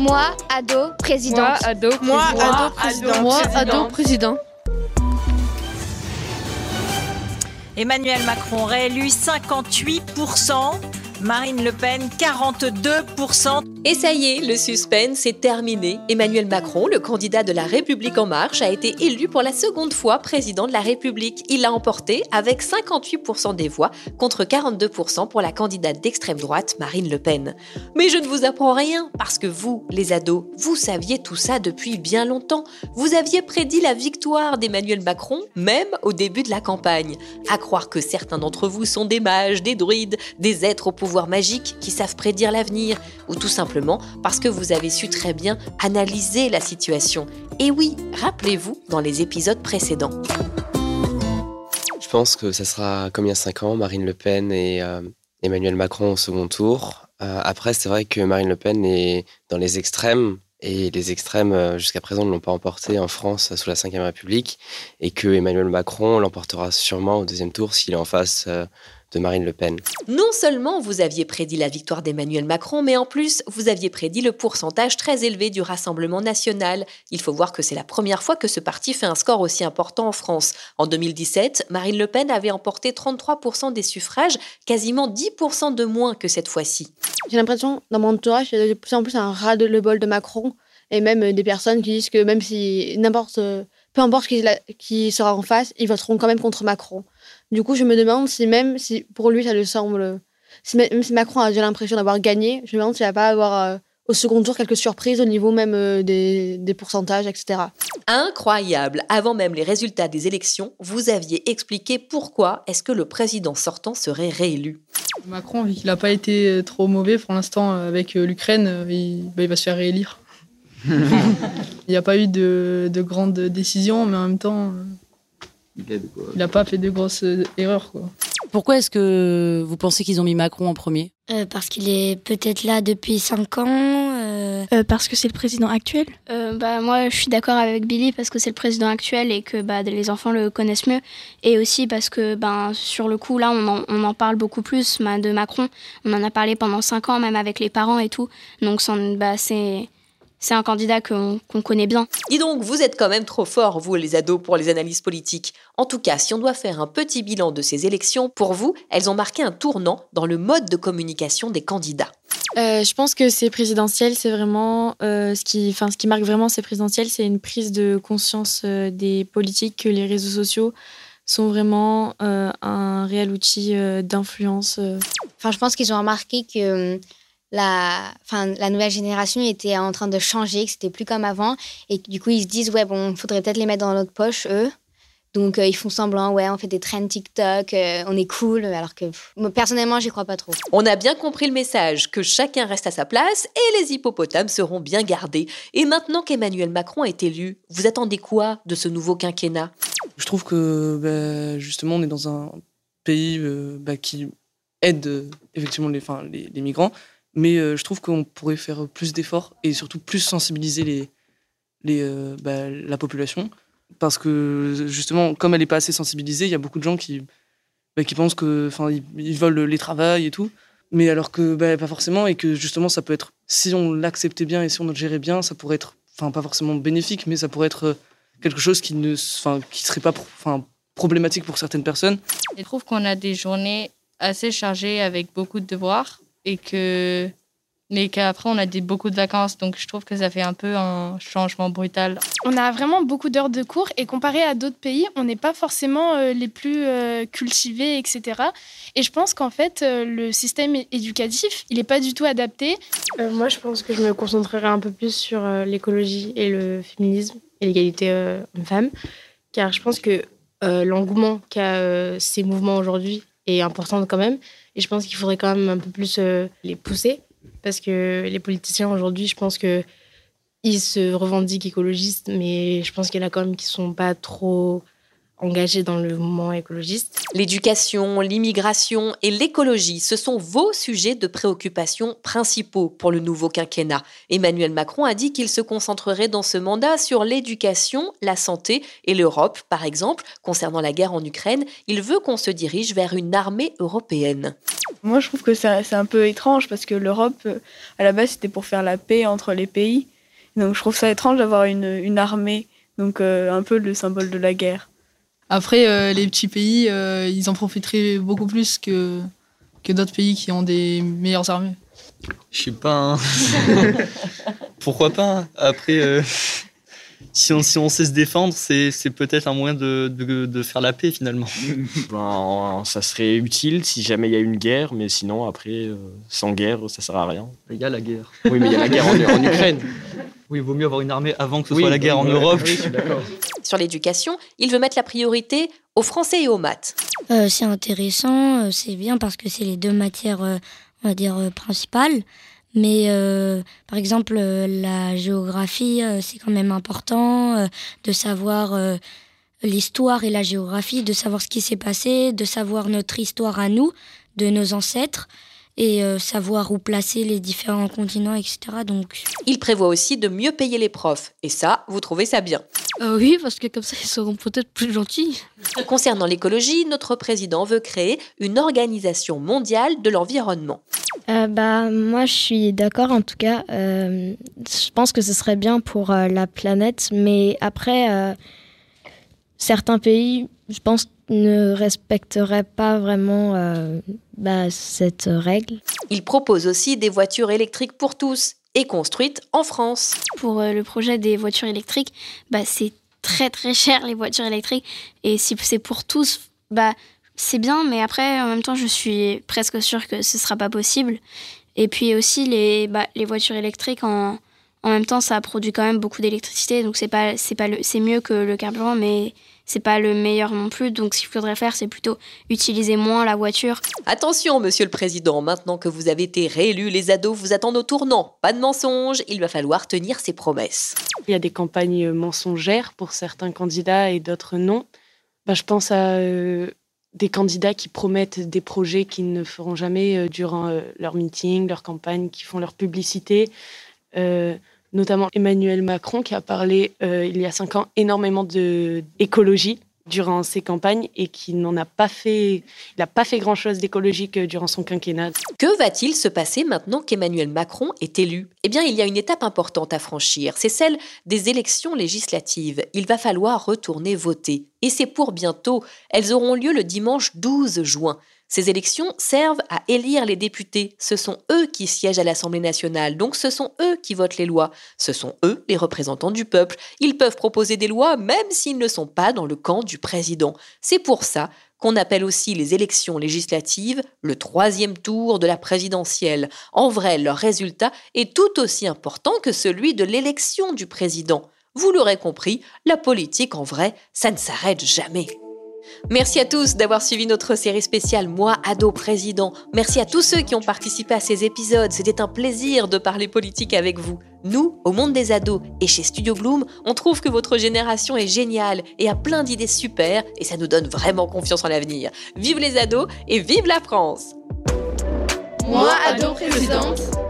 Moi, ado, présidente. ado, Moi, président. ado, président. Moi, Président. ado, président. Emmanuel Macron réélu 58%, Marine Le Pen 42%. Et ça y est, le suspense est terminé. Emmanuel Macron, le candidat de la République en marche, a été élu pour la seconde fois président de la République. Il l'a emporté avec 58% des voix contre 42% pour la candidate d'extrême droite Marine Le Pen. Mais je ne vous apprends rien parce que vous, les ados, vous saviez tout ça depuis bien longtemps. Vous aviez prédit la victoire d'Emmanuel Macron même au début de la campagne. À croire que certains d'entre vous sont des mages, des druides, des êtres au pouvoir magique qui savent prédire l'avenir ou tout simplement parce que vous avez su très bien analyser la situation. Et oui, rappelez-vous dans les épisodes précédents. Je pense que ça sera comme il y a 5 ans, Marine Le Pen et euh, Emmanuel Macron au second tour. Euh, après, c'est vrai que Marine Le Pen est dans les extrêmes. Et les extrêmes, euh, jusqu'à présent, ne l'ont pas emporté en France sous la Ve République. Et que Emmanuel Macron l'emportera sûrement au deuxième tour s'il est en face de Marine Le Pen. Non seulement vous aviez prédit la victoire d'Emmanuel Macron, mais en plus, vous aviez prédit le pourcentage très élevé du Rassemblement national. Il faut voir que c'est la première fois que ce parti fait un score aussi important en France. En 2017, Marine Le Pen avait emporté 33% des suffrages, quasiment 10% de moins que cette fois-ci. J'ai l'impression, dans mon entourage, il y a de plus en plus un ras de le bol de Macron et même euh, des personnes qui disent que même si n'importe, euh, peu importe qui sera en face, ils voteront quand même contre Macron. Du coup, je me demande si même si pour lui ça lui semble, si même si Macron a déjà l'impression d'avoir gagné, je me demande s'il va pas avoir euh, au second tour quelques surprises au niveau même euh, des, des pourcentages, etc. Incroyable Avant même les résultats des élections, vous aviez expliqué pourquoi est-ce que le président sortant serait réélu. Macron, vu qu'il n'a pas été euh, trop mauvais pour l'instant avec l'Ukraine, il, bah, il va se faire réélire. il n'y a pas eu de, de grandes décisions, mais en même temps, il n'a pas fait de grosses euh, erreurs. Quoi. Pourquoi est-ce que vous pensez qu'ils ont mis Macron en premier? Euh, parce qu'il est peut-être là depuis 5 ans. euh, parce que c'est le président actuel? Euh, bah, moi, je suis d'accord avec Billy parce que c'est le président actuel et que bah, les enfants le connaissent mieux. Et aussi parce que ben, sur le coup, là, on en, on en parle beaucoup plus bah, de Macron. On en a parlé pendant 5 ans, même avec les parents et tout. Donc, bah, c'est c'est un candidat qu'on qu'on connaît bien. Dis donc, vous êtes quand même trop forts, vous les ados, pour les analyses politiques. En tout cas, si on doit faire un petit bilan de ces élections, pour vous, elles ont marqué un tournant dans le mode de communication des candidats. Euh, je pense que ces présidentielles, c'est vraiment euh, ce qui, enfin, ce qui marque vraiment ces présidentielles, c'est une prise de conscience euh, des politiques que les réseaux sociaux sont vraiment euh, un réel outil euh, d'influence. Enfin, je pense qu'ils ont remarqué que hum, la, enfin, la nouvelle génération était en train de changer, que c'était plus comme avant. Et du coup, ils se disent, ouais, bon, faudrait peut-être les mettre dans notre poche, eux. Donc, euh, ils font semblant, ouais, on fait des trends TikTok, euh, on est cool, alors que pff, moi, personnellement, j'y crois pas trop. On a bien compris le message, que chacun reste à sa place et les hippopotames seront bien gardés. Et maintenant qu'Emmanuel Macron est élu, vous attendez quoi de ce nouveau quinquennat? Je trouve que bah, justement, on est dans un pays euh, bah, qui aide euh, effectivement les, les, les migrants, mais euh, je trouve qu'on pourrait faire plus d'efforts et surtout plus sensibiliser euh, bah, la population. Parce que justement, comme elle n'est pas assez sensibilisée, il y a beaucoup de gens qui, bah, qui pensent enfin, ils, veulent les travails et tout, mais alors que bah, pas forcément et que justement, ça peut être, si on l'acceptait bien et si on le gérait bien, ça pourrait être, enfin, pas forcément bénéfique, mais ça pourrait être euh, quelque chose qui ne, qui serait pas, problématique pour certaines personnes. Je trouve qu'on a des journées assez chargées avec beaucoup de devoirs et que mais qu'après on a des, beaucoup de vacances, donc je trouve que ça fait un peu un changement brutal. On a vraiment beaucoup d'heures de cours et comparé à d'autres pays, on n'est pas forcément euh, les plus euh, cultivés, etc. Et je pense qu'en fait, euh, le système éducatif, il n'est pas du tout adapté. moi, je pense que je me concentrerai un peu plus sur l'écologie et le féminisme et l'égalité homme-femme, car je pense que l'engouement qu'a ces mouvements aujourd'hui est important quand même, et je pense qu'il faudrait quand même un peu plus les pousser. Parce que les politiciens aujourd'hui, je pense que ils se revendiquent écologistes, mais je pense qu'il y en a quand même qui sont pas trop engagés dans le mouvement écologiste. L'éducation, l'immigration et l'écologie, ce sont vos sujets de préoccupation principaux pour le nouveau quinquennat. Emmanuel Macron a dit qu'il se concentrerait dans ce mandat sur l'éducation, la santé et l'Europe, par exemple. Concernant la guerre en Ukraine, il veut qu'on se dirige vers une armée européenne. Moi, je trouve que c'est un peu étrange parce que l'Europe, à la base, c'était pour faire la paix entre les pays. Donc, je trouve ça étrange d'avoir une, armée, donc euh, un peu le symbole de la guerre. Après, euh, les petits pays, euh, ils en profiteraient beaucoup plus que, que d'autres pays qui ont des meilleures armées. Je sais pas. Hein. Pourquoi pas Après, euh, si, on, si on sait se défendre, c'est peut-être un moyen de, de, faire la paix finalement. Ben, ça serait utile si jamais il y a une guerre, mais sinon, après, sans guerre, ça sert à rien. Il y a la guerre. Oui, mais il y a la guerre en, Ukraine. Oui, il vaut mieux avoir une armée avant que ce soit la guerre en Europe. Oui, d'accord sur l'éducation, il veut mettre la priorité aux français et aux maths. Euh, c'est intéressant, euh, c'est bien parce que c'est les deux matières, euh, on va dire, principales. Mais par exemple, la géographie, c'est quand même important de savoir l'histoire et la géographie, de savoir ce qui s'est passé, de savoir notre histoire à nous, de nos ancêtres et euh, savoir où placer les différents continents, etc. Donc... Il prévoit aussi de mieux payer les profs. Et ça, vous trouvez ça bien euh, Oui, parce que comme ça, ils seront peut-être plus gentils. Concernant l'écologie, notre président veut créer une organisation mondiale de l'environnement. Euh, bah, moi, je suis d'accord en tout cas. je pense que ce serait bien pour la planète. Mais après, certains pays, je pense, ne respecteraient pas vraiment bah, cette règle. Il propose aussi des voitures électriques pour tous et construites en France. Pour euh, le projet des voitures électriques, bah, c'est très très cher les voitures électriques et si c'est pour tous, bah, c'est bien, mais après en même temps je suis presque sûre que ce sera pas possible. Et puis aussi les, bah, les voitures électriques en, en même temps ça produit quand même beaucoup d'électricité donc c'est pas c'est pas c'est mieux que le carburant mais c'est pas le meilleur non plus. Donc, ce qu'il faudrait faire, c'est plutôt utiliser moins la voiture. Attention, monsieur le président, maintenant que vous avez été réélu, les ados vous attendent au tournant. Pas de mensonges, il va falloir tenir ses promesses. Il y a des campagnes mensongères pour certains candidats et d'autres non. Bah, je pense à euh, des candidats qui promettent des projets qu'ils ne feront jamais euh, durant euh, leur meeting, leur campagne, qui font leur publicité notamment Emmanuel Macron qui a parlé euh, il y a cinq ans énormément d'écologie durant ses campagnes et qui n'en a pas fait, il n'a pas fait grand-chose d'écologique euh, durant son quinquennat. Que va-t-il se passer maintenant qu'Emmanuel Macron est élu? Eh bien, il y a une étape importante à franchir, c'est celle des élections législatives. Il va falloir retourner voter. Et c'est pour bientôt. Elles auront lieu le dimanche 12 juin. Ces élections servent à élire les députés. Ce sont eux qui siègent à l'Assemblée nationale, donc ce sont eux qui votent les lois. Ce sont eux les représentants du peuple. Ils peuvent proposer des lois même s'ils ne sont pas dans le camp du président. C'est pour ça qu'on appelle aussi les élections législatives le troisième tour de la présidentielle. En vrai, leur résultat est tout aussi important que celui de l'élection du président. Vous l'aurez compris, la politique en vrai, ça ne s'arrête jamais. Merci à tous d'avoir suivi notre série spéciale Moi, ado président. Merci à tous ceux qui ont participé à ces épisodes. C'était un plaisir de parler politique avec vous. Nous, au monde des ados et chez Studio Bloom, on trouve que votre génération est géniale et a plein d'idées super et ça nous donne vraiment confiance en l'avenir. Vive les ados et vive la France Moi, ado présidente